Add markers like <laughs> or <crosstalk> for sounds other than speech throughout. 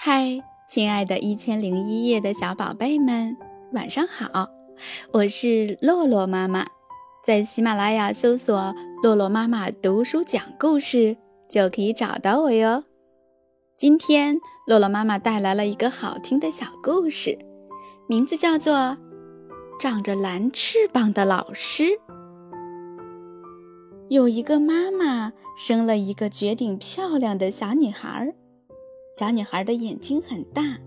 嗨，亲爱的一千零一夜的小宝贝们，晚上好！我是洛洛妈妈，在喜马拉雅搜索“洛洛妈妈读书讲故事”就可以找到我哟。今天，洛洛妈妈带来了一个好听的小故事，名字叫做《长着蓝翅膀的老师》。有一个妈妈生了一个绝顶漂亮的小女孩。小女孩的眼睛很大，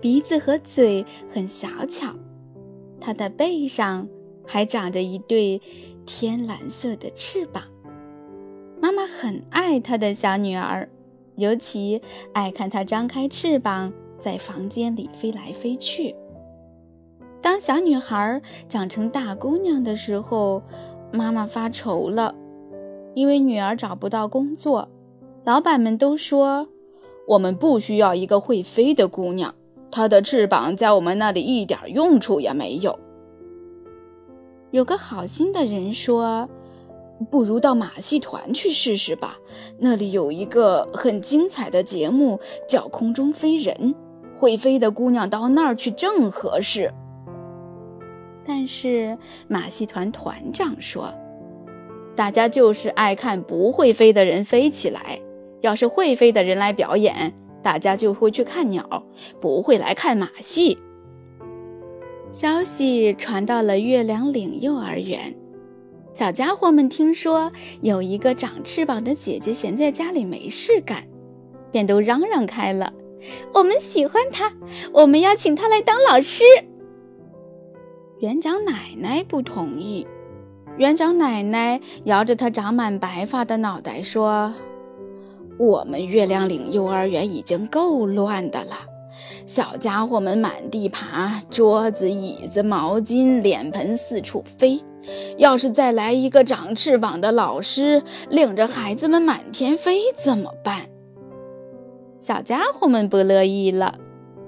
鼻子和嘴很小巧，她的背上还长着一对天蓝色的翅膀。妈妈很爱她的小女儿，尤其爱看她张开翅膀在房间里飞来飞去。当小女孩长成大姑娘的时候，妈妈发愁了，因为女儿找不到工作，老板们都说。我们不需要一个会飞的姑娘，她的翅膀在我们那里一点用处也没有。有个好心的人说：“不如到马戏团去试试吧，那里有一个很精彩的节目，叫空中飞人，会飞的姑娘到那儿去正合适。”但是马戏团团长说：“大家就是爱看不会飞的人飞起来。”要是会飞的人来表演，大家就会去看鸟，不会来看马戏。消息传到了月亮岭幼儿园，小家伙们听说有一个长翅膀的姐姐闲在家里没事干，便都嚷嚷开了：“我们喜欢她，我们要请她来当老师。”园长奶奶不同意，园长奶奶摇着她长满白发的脑袋说。我们月亮岭幼儿园已经够乱的了，小家伙们满地爬，桌子、椅子、毛巾、脸盆四处飞。要是再来一个长翅膀的老师，领着孩子们满天飞，怎么办？小家伙们不乐意了，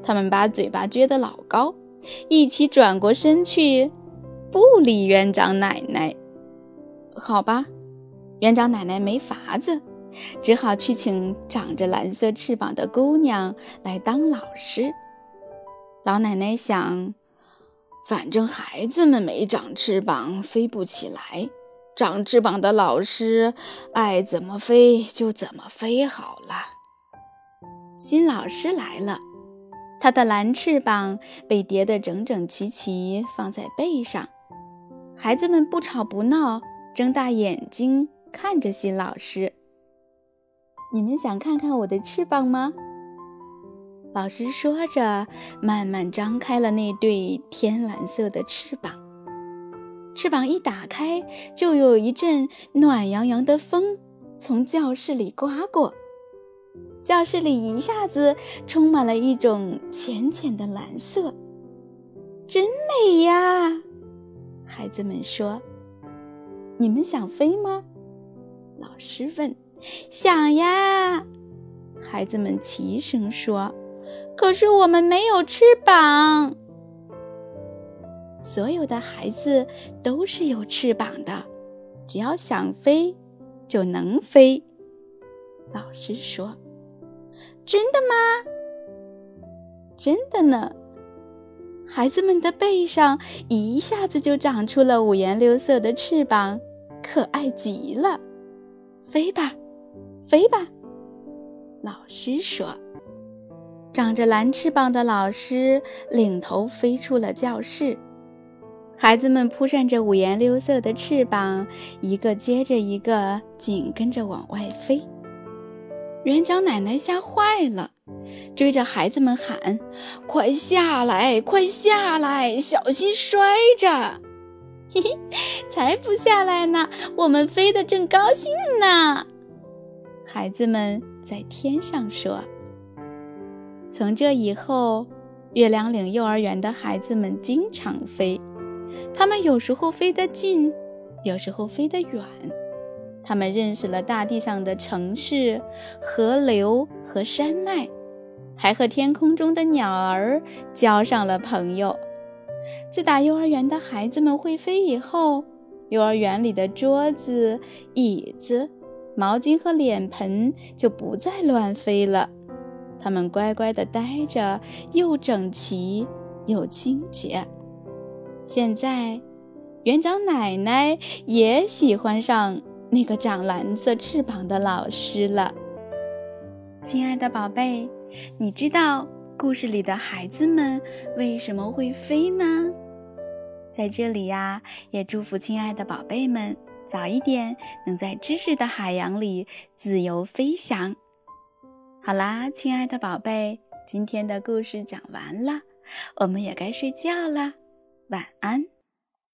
他们把嘴巴撅得老高，一起转过身去，不理园长奶奶。好吧，园长奶奶没法子。只好去请长着蓝色翅膀的姑娘来当老师。老奶奶想，反正孩子们没长翅膀，飞不起来。长翅膀的老师爱怎么飞就怎么飞好了。新老师来了，他的蓝翅膀被叠得整整齐齐，放在背上。孩子们不吵不闹，睁大眼睛看着新老师。你们想看看我的翅膀吗？老师说着，慢慢张开了那对天蓝色的翅膀。翅膀一打开，就有一阵暖洋洋的风从教室里刮过，教室里一下子充满了一种浅浅的蓝色，真美呀！孩子们说：“你们想飞吗？”老师问。想呀，孩子们齐声说：“可是我们没有翅膀。”所有的孩子都是有翅膀的，只要想飞，就能飞。老师说：“真的吗？”“真的呢。”孩子们的背上一下子就长出了五颜六色的翅膀，可爱极了。飞吧！飞吧，老师说。长着蓝翅膀的老师领头飞出了教室，孩子们扑扇着五颜六色的翅膀，一个接着一个紧跟着往外飞。园长奶奶吓坏了，追着孩子们喊：“快下来，快下来，小心摔着！” <laughs> 嘿嘿，才不下来呢，我们飞得正高兴呢。孩子们在天上说：“从这以后，月亮岭幼儿园的孩子们经常飞。他们有时候飞得近，有时候飞得远。他们认识了大地上的城市、河流和山脉，还和天空中的鸟儿交上了朋友。自打幼儿园的孩子们会飞以后，幼儿园里的桌子、椅子。”毛巾和脸盆就不再乱飞了，它们乖乖地待着，又整齐又清洁。现在，园长奶奶也喜欢上那个长蓝色翅膀的老师了。亲爱的宝贝，你知道故事里的孩子们为什么会飞呢？在这里呀，也祝福亲爱的宝贝们早一点能在知识的海洋里自由飞翔。好啦，亲爱的宝贝，今天的故事讲完了，我们也该睡觉了，晚安。